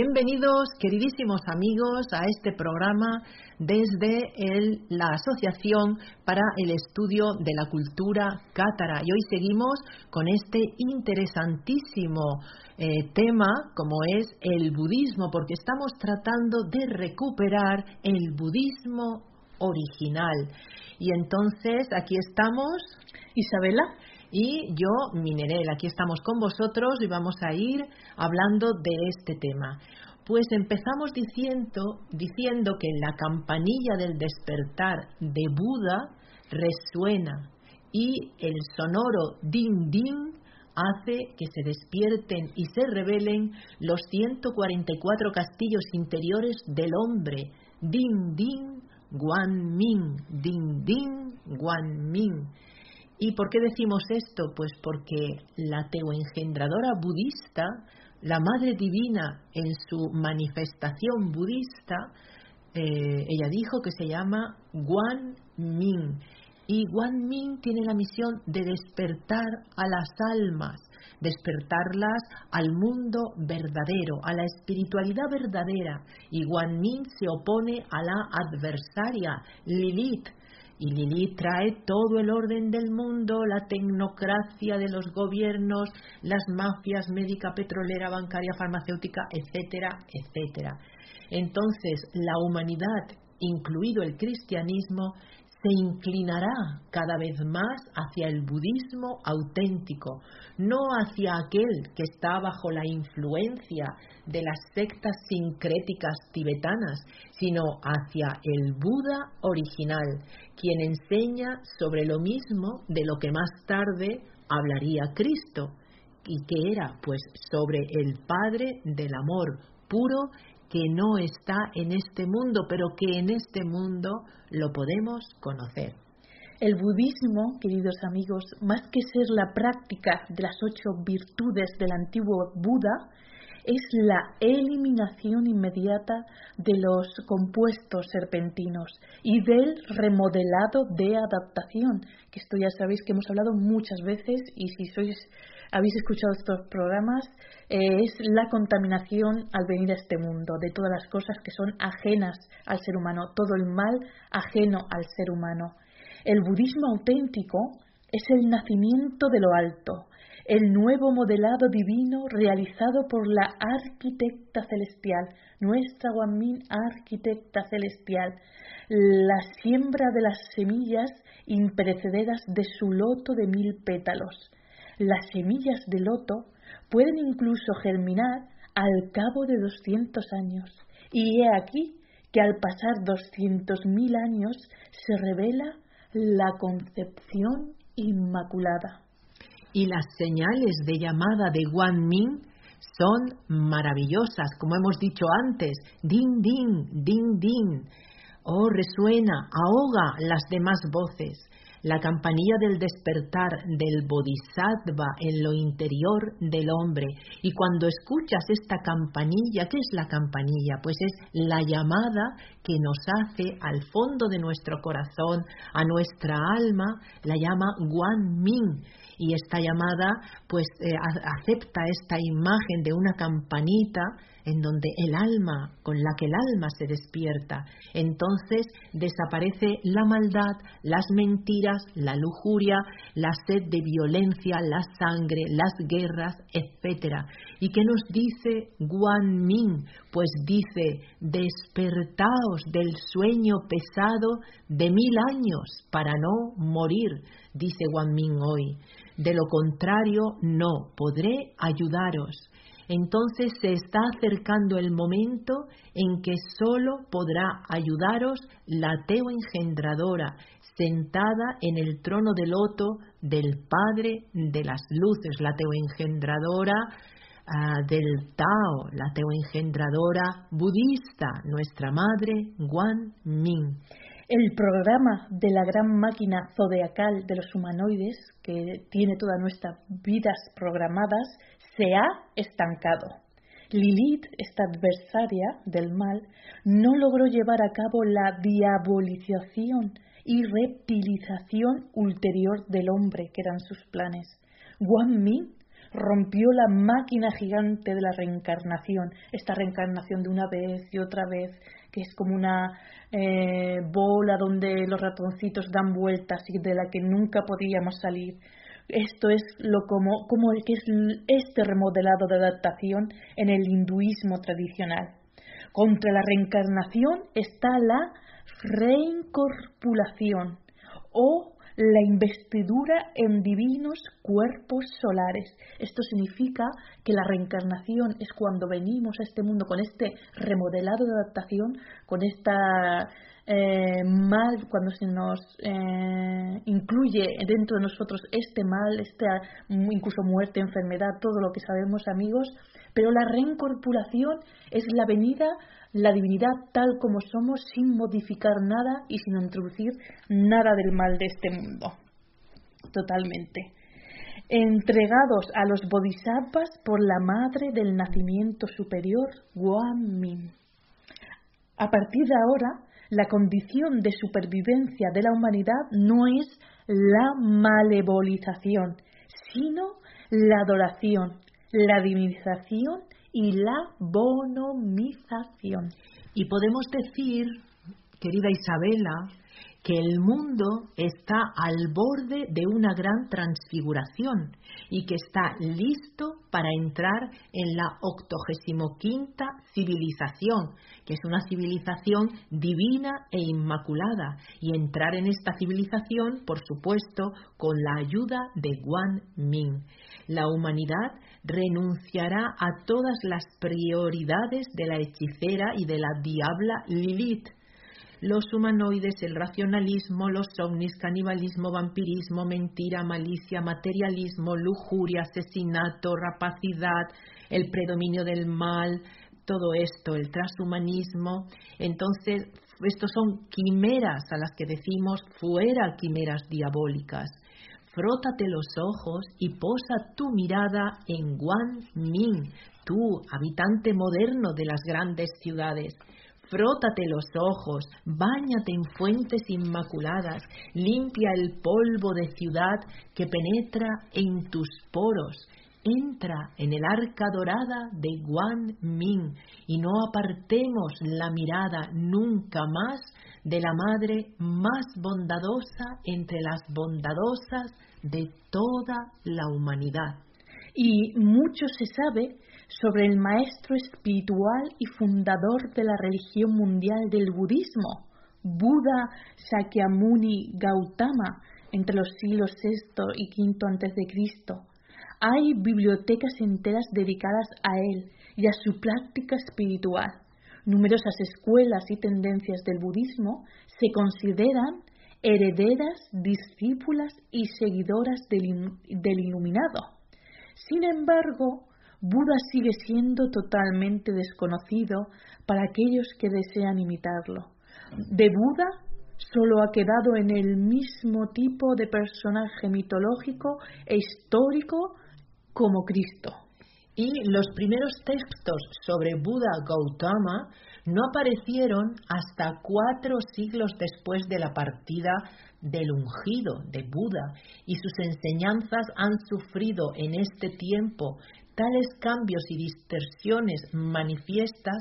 Bienvenidos, queridísimos amigos, a este programa desde la Asociación para el Estudio de la Cultura Cátara. Y hoy seguimos con este interesantísimo eh, tema como es el budismo, porque estamos tratando de recuperar el budismo original. Y entonces aquí estamos. Isabela y yo, Minerel. Aquí estamos con vosotros y vamos a ir hablando de este tema. Pues empezamos diciendo, que la campanilla del despertar de Buda resuena y el sonoro din din hace que se despierten y se revelen los 144 castillos interiores del hombre. Din din, guan min, din din, guan min ¿Y por qué decimos esto? Pues porque la teoengendradora budista, la Madre Divina en su manifestación budista, eh, ella dijo que se llama Guan Min. Y Guan Min tiene la misión de despertar a las almas, despertarlas al mundo verdadero, a la espiritualidad verdadera. Y Guan Min se opone a la adversaria, Lilith, y Lilith trae todo el orden del mundo, la tecnocracia de los gobiernos, las mafias médica, petrolera, bancaria, farmacéutica, etcétera, etcétera. Entonces, la humanidad, incluido el cristianismo, se inclinará cada vez más hacia el budismo auténtico, no hacia aquel que está bajo la influencia de las sectas sincréticas tibetanas, sino hacia el Buda original, quien enseña sobre lo mismo de lo que más tarde hablaría Cristo, y que era pues sobre el Padre del amor puro que no está en este mundo, pero que en este mundo lo podemos conocer. El budismo, queridos amigos, más que ser la práctica de las ocho virtudes del antiguo Buda, es la eliminación inmediata de los compuestos serpentinos y del remodelado de adaptación, esto ya sabéis que hemos hablado muchas veces y si sois habéis escuchado estos programas, eh, es la contaminación al venir a este mundo, de todas las cosas que son ajenas al ser humano, todo el mal ajeno al ser humano. El budismo auténtico es el nacimiento de lo alto, el nuevo modelado divino realizado por la arquitecta celestial, nuestra Guanmin arquitecta celestial, la siembra de las semillas imperecederas de su loto de mil pétalos. Las semillas de loto pueden incluso germinar al cabo de doscientos años. Y he aquí que al pasar doscientos mil años se revela la concepción inmaculada y las señales de llamada de Guan Min son maravillosas, como hemos dicho antes, din din, din din. Oh, resuena, ahoga las demás voces. La campanilla del despertar del bodhisattva en lo interior del hombre. Y cuando escuchas esta campanilla, ¿qué es la campanilla? Pues es la llamada que nos hace al fondo de nuestro corazón, a nuestra alma, la llama Guan Min y esta llamada pues eh, acepta esta imagen de una campanita en donde el alma, con la que el alma se despierta. Entonces desaparece la maldad, las mentiras, la lujuria, la sed de violencia, la sangre, las guerras, etc. ¿Y qué nos dice Guan Min? Pues dice, despertaos del sueño pesado de mil años para no morir, dice Guan Min hoy. De lo contrario, no podré ayudaros. Entonces se está acercando el momento en que solo podrá ayudaros la Teo engendradora, sentada en el trono de loto del Padre de las Luces, la Teo engendradora ah, del Tao, la Teo engendradora budista, nuestra madre Guan Min. El programa de la gran máquina zodiacal de los humanoides, que tiene todas nuestras vidas programadas, se ha estancado. Lilith, esta adversaria del mal, no logró llevar a cabo la diabolización y reptilización ulterior del hombre, que eran sus planes. Guan Min rompió la máquina gigante de la reencarnación, esta reencarnación de una vez y otra vez, que es como una eh, bola donde los ratoncitos dan vueltas y de la que nunca podíamos salir. Esto es lo como, como que es este remodelado de adaptación en el hinduismo tradicional. Contra la reencarnación está la reincorpulación o la investidura en divinos cuerpos solares. Esto significa que la reencarnación es cuando venimos a este mundo con este remodelado de adaptación, con esta eh, mal, cuando se nos eh, incluye dentro de nosotros este mal, esta incluso muerte, enfermedad, todo lo que sabemos amigos, pero la reincorporación es la venida la divinidad tal como somos sin modificar nada y sin introducir nada del mal de este mundo. Totalmente. Entregados a los bodhisattvas por la madre del nacimiento superior, Guan A partir de ahora, la condición de supervivencia de la humanidad no es la malevolización, sino la adoración, la divinización y la bonomización. Y podemos decir, querida Isabela, que el mundo está al borde de una gran transfiguración y que está listo para entrar en la octogesimoquinta civilización, que es una civilización divina e inmaculada, y entrar en esta civilización, por supuesto, con la ayuda de Guan Min. La humanidad renunciará a todas las prioridades de la hechicera y de la diabla Lilith. Los humanoides, el racionalismo, los ovnis, canibalismo, vampirismo, mentira, malicia, materialismo, lujuria, asesinato, rapacidad, el predominio del mal, todo esto, el transhumanismo. Entonces, estos son quimeras a las que decimos fuera quimeras diabólicas frótate los ojos y posa tu mirada en Guan Min, tú, habitante moderno de las grandes ciudades. Frótate los ojos, báñate en fuentes inmaculadas, limpia el polvo de ciudad que penetra en tus poros. Entra en el arca dorada de Guan Min y no apartemos la mirada nunca más de la madre más bondadosa entre las bondadosas de toda la humanidad. Y mucho se sabe sobre el maestro espiritual y fundador de la religión mundial del budismo, Buda Sakyamuni Gautama, entre los siglos VI y V Cristo. Hay bibliotecas enteras dedicadas a él y a su práctica espiritual. Numerosas escuelas y tendencias del budismo se consideran herederas, discípulas y seguidoras del, del iluminado. Sin embargo, Buda sigue siendo totalmente desconocido para aquellos que desean imitarlo. De Buda solo ha quedado en el mismo tipo de personaje mitológico e histórico como Cristo. Y los primeros textos sobre Buda Gautama no aparecieron hasta cuatro siglos después de la partida del ungido de Buda y sus enseñanzas han sufrido en este tiempo tales cambios y distorsiones manifiestas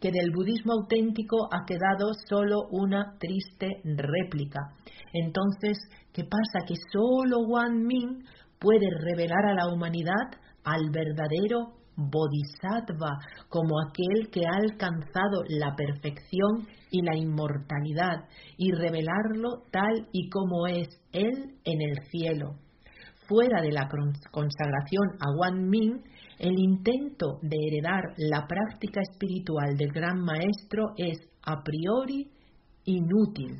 que del budismo auténtico ha quedado solo una triste réplica. Entonces, ¿qué pasa? Que solo Wan Min puede revelar a la humanidad al verdadero bodhisattva, como aquel que ha alcanzado la perfección y la inmortalidad, y revelarlo tal y como es él en el cielo. Fuera de la consagración a Wan Min, el intento de heredar la práctica espiritual del gran maestro es a priori inútil.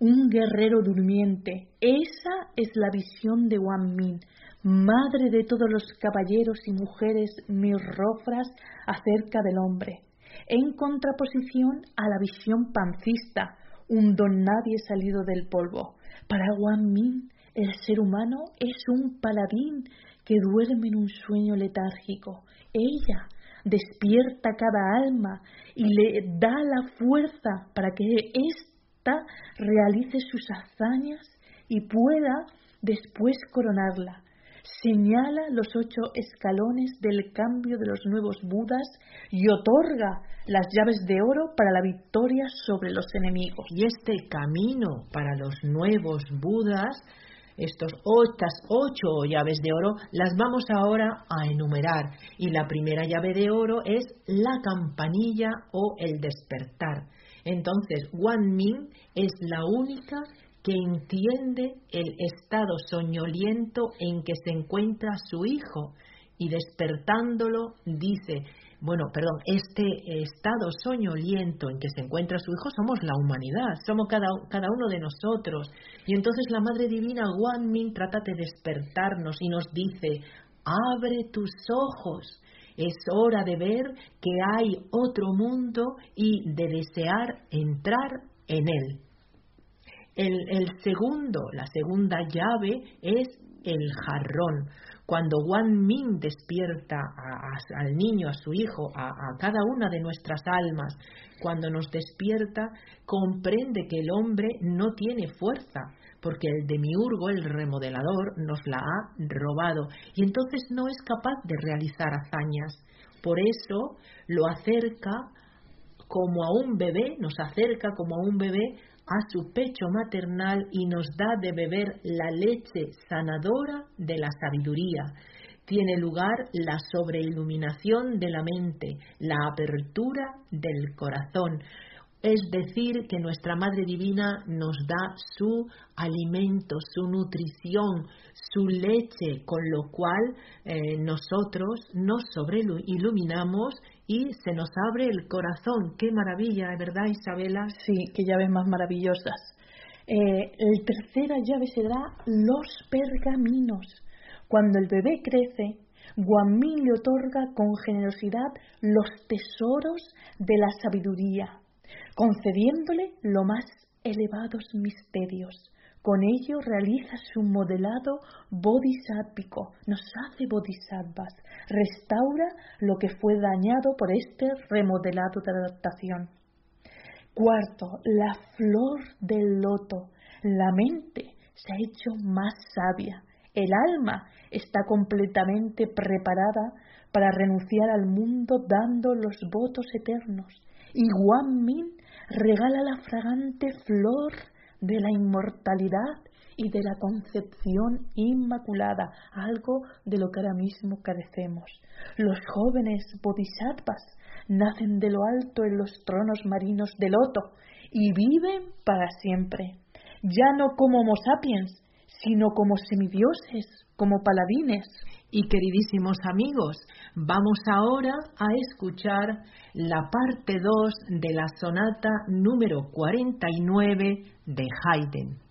Un guerrero durmiente, esa es la visión de Wan Min, madre de todos los caballeros y mujeres mirrofras acerca del hombre, en contraposición a la visión pancista, un don nadie salido del polvo. Para Wan Min, el ser humano es un paladín que duerme en un sueño letárgico. Ella despierta cada alma y le da la fuerza para que ésta realice sus hazañas y pueda después coronarla. Señala los ocho escalones del cambio de los nuevos Budas y otorga las llaves de oro para la victoria sobre los enemigos. Y este camino para los nuevos Budas estas ocho llaves de oro las vamos ahora a enumerar. Y la primera llave de oro es la campanilla o el despertar. Entonces, Wan Min es la única que entiende el estado soñoliento en que se encuentra su hijo y despertándolo dice, bueno, perdón, este estado soñoliento en que se encuentra su hijo somos la humanidad, somos cada, cada uno de nosotros. Y entonces la Madre Divina, Guan Min, trata de despertarnos y nos dice, abre tus ojos, es hora de ver que hay otro mundo y de desear entrar en él. El, el segundo, la segunda llave es el jarrón. Cuando Wan Min despierta al niño, a su hijo, a, cada una de nuestras almas, cuando nos despierta, comprende que el hombre no tiene fuerza, porque el demiurgo, el remodelador, nos la ha robado y entonces no es capaz de realizar hazañas. Por eso lo acerca como a un bebé, nos acerca como a un bebé a su pecho maternal y nos da de beber la leche sanadora de la sabiduría. Tiene lugar la sobreiluminación de la mente, la apertura del corazón. Es decir, que nuestra Madre Divina nos da su alimento, su nutrición, su leche, con lo cual eh, nosotros nos sobreiluminamos y se nos abre el corazón. Qué maravilla, ¿verdad, Isabela? Sí, qué llaves más maravillosas. Eh, la tercera llave será los pergaminos. Cuando el bebé crece, Guamín le otorga con generosidad los tesoros de la sabiduría, concediéndole los más elevados misterios. Con ello realiza su modelado bodhisattvico, nos hace bodhisattvas, restaura lo que fue dañado por este remodelado de adaptación. Cuarto, la flor del loto. La mente se ha hecho más sabia. El alma está completamente preparada para renunciar al mundo dando los votos eternos. Y Guan Min regala la fragante flor de la inmortalidad y de la concepción inmaculada, algo de lo que ahora mismo carecemos. Los jóvenes bodhisattvas nacen de lo alto en los tronos marinos del loto y viven para siempre, ya no como homo sapiens, sino como semidioses, como paladines. Y queridísimos amigos, vamos ahora a escuchar la parte 2 de la sonata número 49 de Haydn.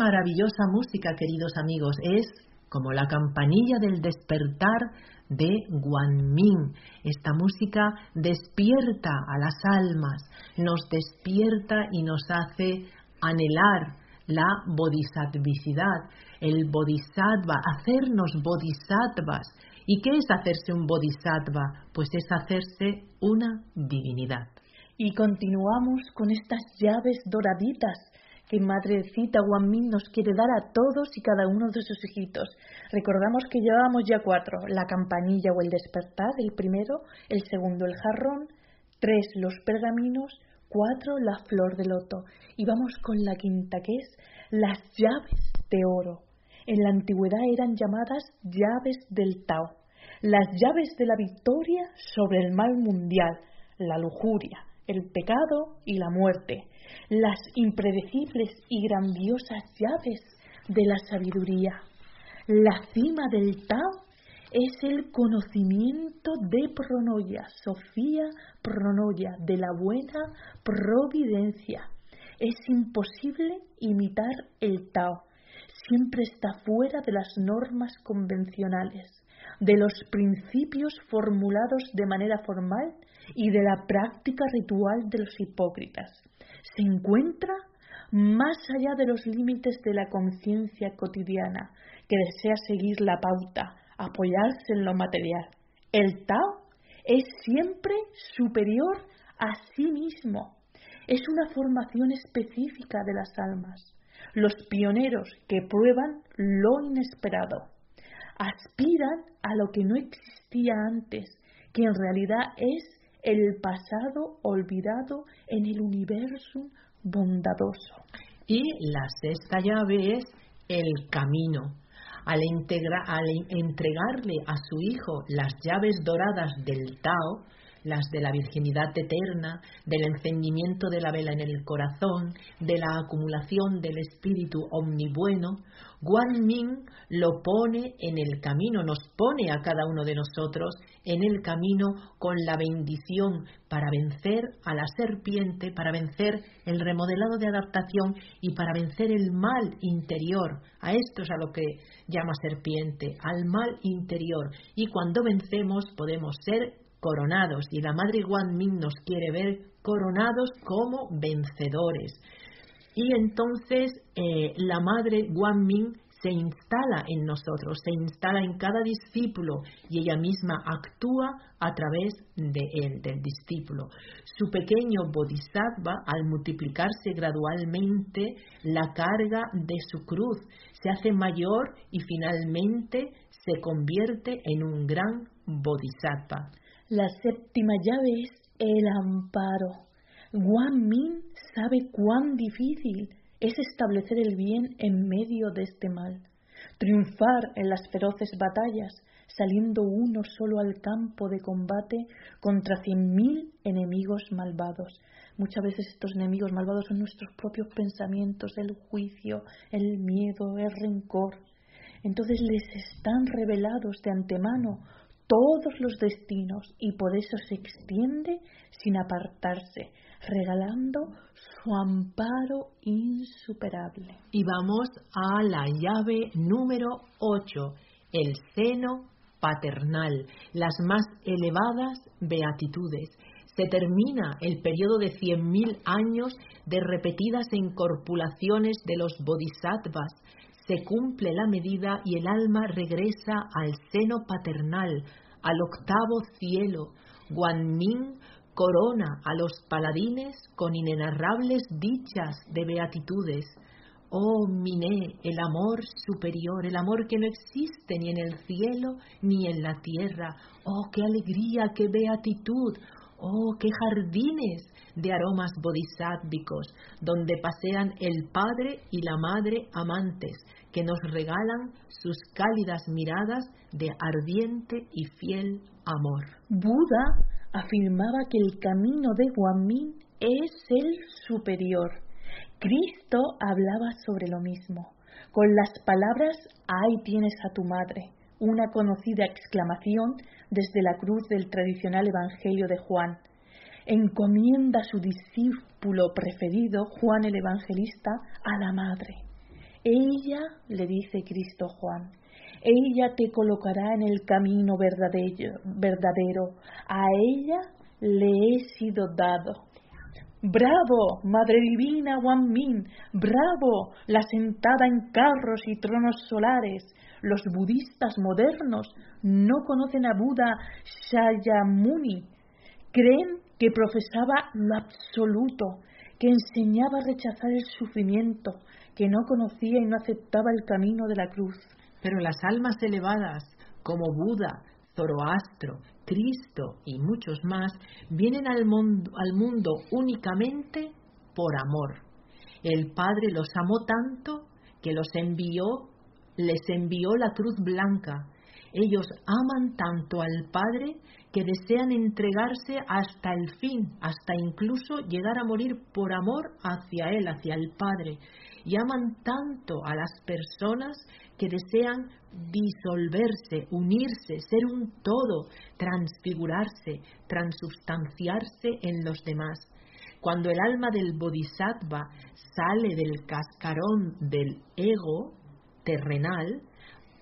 Maravillosa música, queridos amigos. Es como la campanilla del despertar de Guanmin. Esta música despierta a las almas, nos despierta y nos hace anhelar la bodhisattvicidad, el bodhisattva, hacernos bodhisattvas. ¿Y qué es hacerse un bodhisattva? Pues es hacerse una divinidad. Y continuamos con estas llaves doraditas que Madrecita Guanmin nos quiere dar a todos y cada uno de sus hijitos. Recordamos que llevábamos ya cuatro, la campanilla o el despertar, el primero, el segundo, el jarrón, tres, los pergaminos, cuatro, la flor de loto. Y vamos con la quinta, que es las llaves de oro. En la antigüedad eran llamadas llaves del Tao, las llaves de la victoria sobre el mal mundial, la lujuria, el pecado y la muerte las impredecibles y grandiosas llaves de la sabiduría. La cima del Tao es el conocimiento de Pronoya, Sofía Pronoya, de la buena providencia. Es imposible imitar el Tao. Siempre está fuera de las normas convencionales, de los principios formulados de manera formal y de la práctica ritual de los hipócritas se encuentra más allá de los límites de la conciencia cotidiana que desea seguir la pauta, apoyarse en lo material. El Tao es siempre superior a sí mismo. Es una formación específica de las almas. Los pioneros que prueban lo inesperado aspiran a lo que no existía antes, que en realidad es el pasado olvidado en el universo bondadoso. Y la sexta llave es el camino. Al, entregarle a su hijo las llaves doradas del Tao, las de la virginidad eterna, del encendimiento de la vela en el corazón, de la acumulación del espíritu omnibueno, Guan Ming lo pone en el camino, nos pone a cada uno de nosotros en el camino con la bendición para vencer a la serpiente, para vencer el remodelado de adaptación y para vencer el mal interior. A esto es a lo que llama serpiente, al mal interior. Y cuando vencemos podemos ser coronados y la Madre Guan Ming nos quiere ver coronados como vencedores. Y entonces eh, la Madre Guan Ming se instala en nosotros, se instala en cada discípulo y ella misma actúa a través de él, del discípulo. Su pequeño bodhisattva, al multiplicarse gradualmente, la carga de su cruz se hace mayor y finalmente se convierte en un gran bodhisattva. La séptima llave es el amparo. Guan Min sabe cuán difícil es establecer el bien en medio de este mal, triunfar en las feroces batallas, saliendo uno solo al campo de combate contra cien mil enemigos malvados. Muchas veces estos enemigos malvados son nuestros propios pensamientos, el juicio, el miedo, el rencor. Entonces les están revelados de antemano todos los destinos y por eso se extiende sin apartarse, regalando su amparo insuperable. Y vamos a la llave número 8, el seno paternal, las más elevadas beatitudes. Se termina el periodo de cien mil años de repetidas incorporaciones de los bodhisattvas se cumple la medida y el alma regresa al seno paternal, al octavo cielo. Guanmin corona a los paladines con inenarrables dichas de beatitudes. Oh Miné, el amor superior, el amor que no existe ni en el cielo ni en la tierra. Oh, qué alegría, qué beatitud. Oh, qué jardines de aromas bodhisáttvicos, donde pasean el Padre y la Madre amantes, que nos regalan sus cálidas miradas de ardiente y fiel amor. Buda afirmaba que el camino de Guanmin es el superior. Cristo hablaba sobre lo mismo, con las palabras Ahí tienes a tu madre, una conocida exclamación desde la cruz del tradicional Evangelio de Juan. Encomienda a su discípulo preferido, Juan el Evangelista, a la madre. Ella, le dice Cristo Juan, ella te colocará en el camino verdadero. A ella le he sido dado. Bravo, Madre Divina Min! bravo, la sentada en carros y tronos solares. Los budistas modernos no conocen a Buda Shayamuni. Creen que profesaba lo absoluto, que enseñaba a rechazar el sufrimiento, que no conocía y no aceptaba el camino de la cruz. Pero las almas elevadas, como Buda, Zoroastro, Cristo y muchos más, vienen al mundo, al mundo únicamente por amor. El Padre los amó tanto que los envió, les envió la cruz blanca. Ellos aman tanto al Padre que desean entregarse hasta el fin, hasta incluso llegar a morir por amor hacia Él, hacia el Padre. Y aman tanto a las personas que desean disolverse, unirse, ser un todo, transfigurarse, transubstanciarse en los demás. Cuando el alma del bodhisattva sale del cascarón del ego terrenal,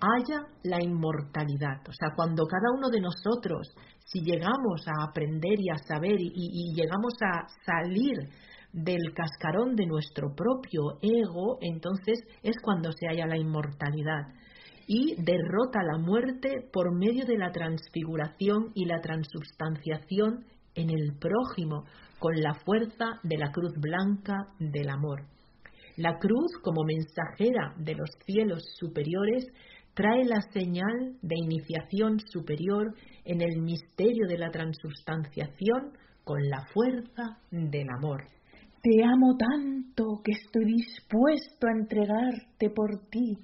haya la inmortalidad. O sea, cuando cada uno de nosotros, si llegamos a aprender y a saber y, y llegamos a salir del cascarón de nuestro propio ego, entonces es cuando se halla la inmortalidad y derrota la muerte por medio de la transfiguración y la transubstanciación en el prójimo con la fuerza de la cruz blanca del amor. La cruz, como mensajera de los cielos superiores, trae la señal de iniciación superior en el misterio de la transubstanciación con la fuerza del amor. Te amo tanto que estoy dispuesto a entregarte por ti,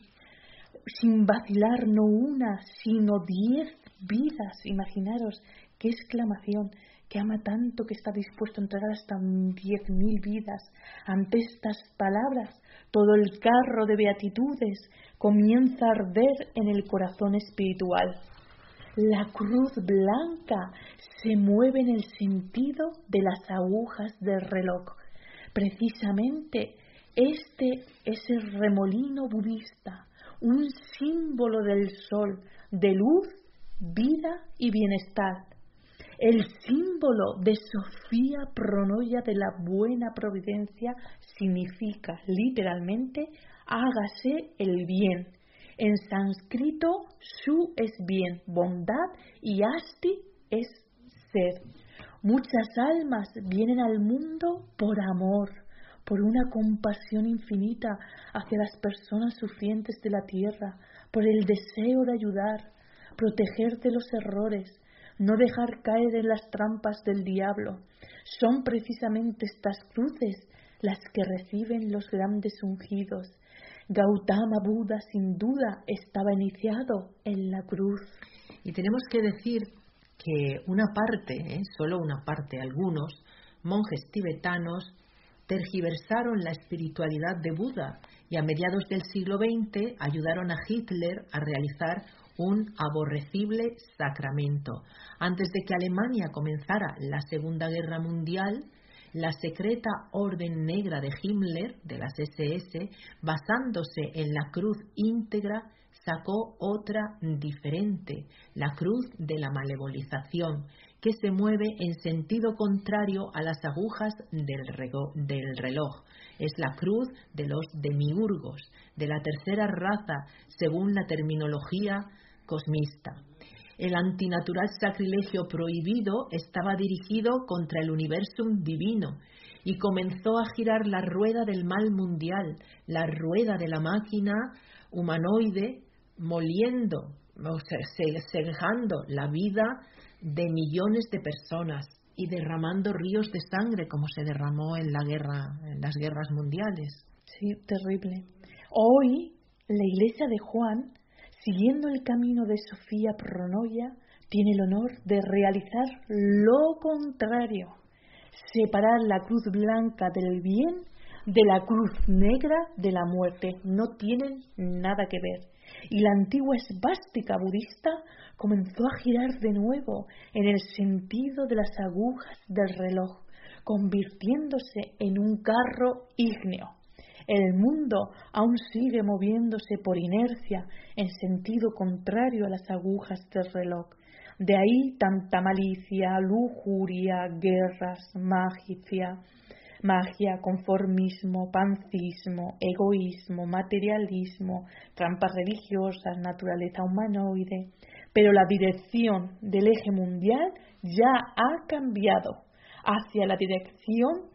sin vacilar no una, sino diez vidas. Imaginaros qué exclamación, que ama tanto que está dispuesto a entregar hasta diez mil vidas. Ante estas palabras, todo el carro de beatitudes comienza a arder en el corazón espiritual. La cruz blanca se mueve en el sentido de las agujas del reloj Precisamente este es el remolino budista, un símbolo del sol, de luz, vida y bienestar. El símbolo de Sofía Pronoya de la buena providencia significa literalmente hágase el bien. En sánscrito, su es bien, bondad y asti es ser. Muchas almas vienen al mundo por amor, por una compasión infinita hacia las personas sufrientes de la tierra, por el deseo de ayudar, proteger de los errores, no dejar caer en las trampas del diablo. Son precisamente estas cruces las que reciben los grandes ungidos. Gautama Buda sin duda estaba iniciado en la cruz. Y tenemos que decir que una parte, ¿eh? solo una parte, algunos monjes tibetanos tergiversaron la espiritualidad de Buda y a mediados del siglo XX ayudaron a Hitler a realizar un aborrecible sacramento. Antes de que Alemania comenzara la Segunda Guerra Mundial, la secreta Orden Negra de Himmler, de las SS, basándose en la cruz íntegra, sacó otra diferente, la cruz de la malevolización, que se mueve en sentido contrario a las agujas del, reloj. Es la cruz de los demiurgos, de la tercera raza, según la terminología cosmista. El antinatural sacrilegio prohibido estaba dirigido contra el universum divino y comenzó a girar la rueda del mal mundial, la rueda de la máquina humanoide moliendo, o cegando la vida de millones de personas y derramando ríos de sangre como se derramó en la guerra, en las guerras mundiales. Sí, terrible. Hoy la iglesia de Juan, siguiendo el camino de Sofía Pronoya, tiene el honor de realizar lo contrario, separar la cruz blanca del bien de la cruz negra de la muerte. No tienen nada que ver y la antigua esvástica budista comenzó a girar de nuevo en el sentido de las agujas del reloj, convirtiéndose en un carro ígneo. El mundo aún sigue moviéndose por inercia en sentido contrario a las agujas del reloj. De ahí tanta malicia, lujuria, guerras, magia, magia, conformismo, pancismo, egoísmo, materialismo, trampas religiosas, naturaleza humanoide. Pero la dirección del eje mundial ya ha cambiado hacia la dirección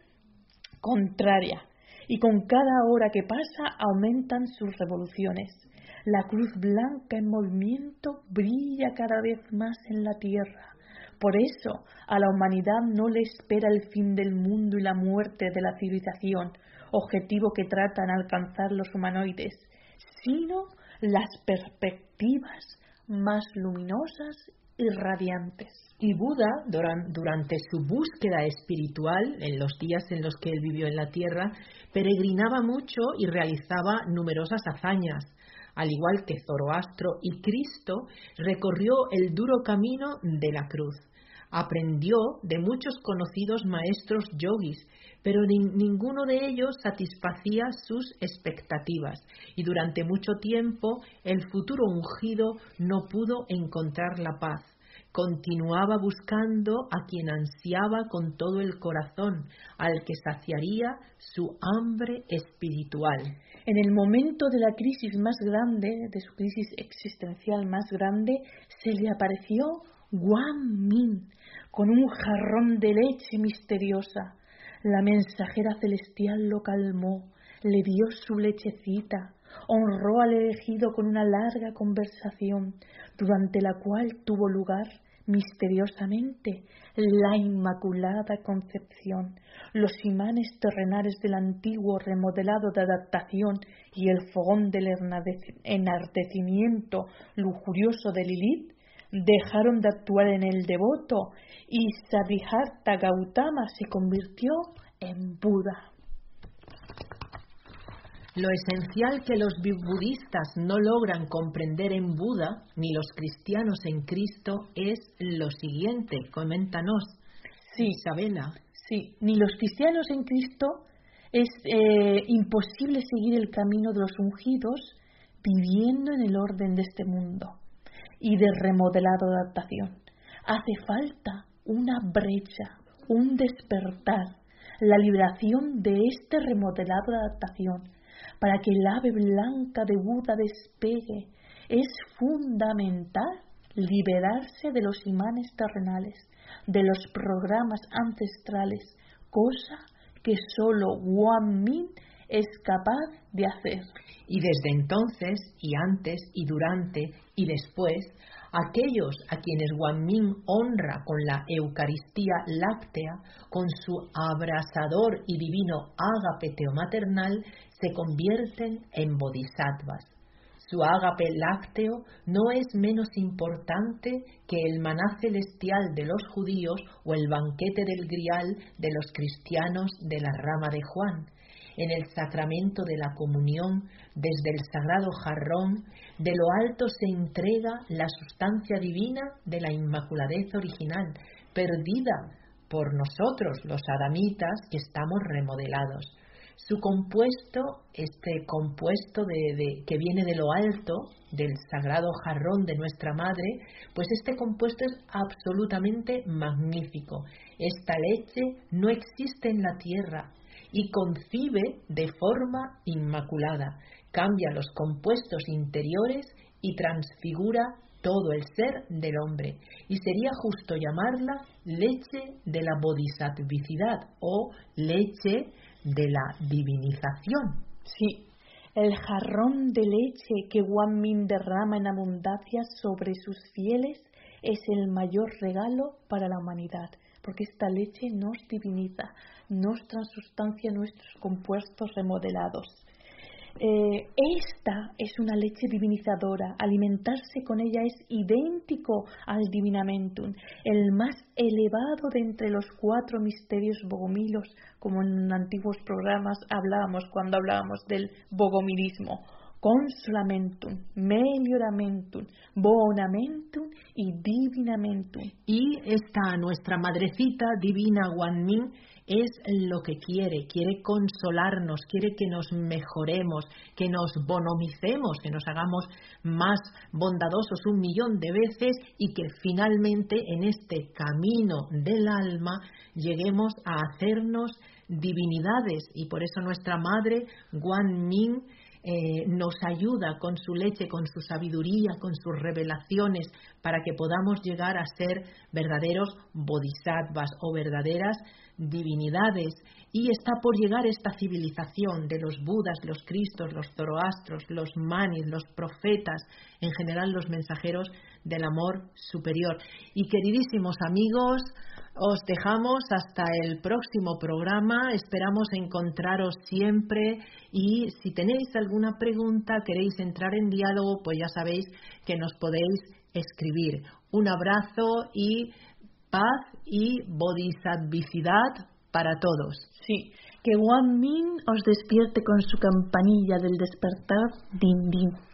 contraria y con cada hora que pasa aumentan sus revoluciones. La cruz blanca en movimiento brilla cada vez más en la tierra. Por eso a la humanidad no le espera el fin del mundo y la muerte de la civilización, objetivo que tratan alcanzar los humanoides, sino las perspectivas más luminosas y radiantes. Y Buda, durante su búsqueda espiritual, en los días en los que él vivió en la tierra, peregrinaba mucho y realizaba numerosas hazañas. Al igual que Zoroastro y Cristo, recorrió el duro camino de la cruz. Aprendió de muchos conocidos maestros yogis, pero ninguno de ellos satisfacía sus expectativas y durante mucho tiempo el futuro ungido no pudo encontrar la paz. Continuaba buscando a quien ansiaba con todo el corazón, al que saciaría su hambre espiritual. En el momento de la crisis más grande, de su crisis existencial más grande, se le apareció Guan Min con un jarrón de leche misteriosa. La mensajera celestial lo calmó, le dio su lechecita, honró al elegido con una larga conversación, durante la cual tuvo lugar misteriosamente la Inmaculada Concepción, los imanes terrenales del antiguo remodelado de adaptación y el fogón del enardecimiento lujurioso de Lilith dejaron de actuar en el devoto y Sabhiharta Gautama se convirtió en Buda. Lo esencial que los budistas no logran comprender en Buda, ni los cristianos en Cristo, es lo siguiente. Coméntanos. Sí, Isabela. Sí, ni los cristianos en Cristo es eh, imposible seguir el camino de los ungidos viviendo en el orden de este mundo y de remodelado adaptación. Hace falta una brecha, un despertar, la liberación de este remodelado de adaptación para que el ave blanca de Buda despegue. Es fundamental liberarse de los imanes terrenales, de los programas ancestrales, cosa que solo Wan Min es capaz de hacer. Y desde entonces, y antes, y durante, y después, aquellos a quienes Min honra con la Eucaristía láctea, con su abrasador y divino ágape teomaternal, se convierten en bodhisattvas. Su ágape lácteo no es menos importante que el maná celestial de los judíos o el banquete del grial de los cristianos de la rama de Juan en el sacramento de la comunión, desde el sagrado jarrón, de lo alto se entrega la sustancia divina de la inmaculadez original, perdida por nosotros, los adamitas, que estamos remodelados. Su compuesto, este compuesto de, que viene de lo alto, del sagrado jarrón de nuestra madre, pues este compuesto es absolutamente magnífico. Esta leche no existe en la tierra, y concibe de forma inmaculada, cambia los compuestos interiores y transfigura todo el ser del hombre. Y sería justo llamarla leche de la bodhisattvicidad o leche de la divinización. Sí, el jarrón de leche que Wan Min derrama en abundancia sobre sus fieles es el mayor regalo para la humanidad porque esta leche nos diviniza, nos transustancia nuestros compuestos remodelados. Eh, esta es una leche divinizadora. Alimentarse con ella es idéntico al divinamentum, el más elevado de entre los cuatro misterios bogomilos, como en antiguos programas hablábamos cuando hablábamos del bogomilismo. consolamentum, melioramentum, bonamentum y divinamentum. Y esta nuestra madrecita divina Guanmin es lo que quiere, quiere consolarnos, quiere que nos mejoremos, que nos bonomicemos, que nos hagamos más bondadosos un millón de veces y que finalmente en este camino del alma lleguemos a hacernos divinidades. Y por eso nuestra madre Guan Min eh, nos ayuda con su leche, con su sabiduría, con sus revelaciones, para que podamos llegar a ser verdaderos bodhisattvas o verdaderas divinidades. Y está por llegar esta civilización de los budas, los cristos, los zoroastros, los manis, los profetas, en general los mensajeros del amor superior. Y queridísimos amigos, os dejamos hasta el próximo programa. Esperamos encontraros siempre y si tenéis alguna pregunta, queréis entrar en diálogo, pues ya sabéis que nos podéis escribir. Un abrazo y paz y bodhisattvicidad para todos. Sí, que Wan Min os despierte con su campanilla del despertar din din.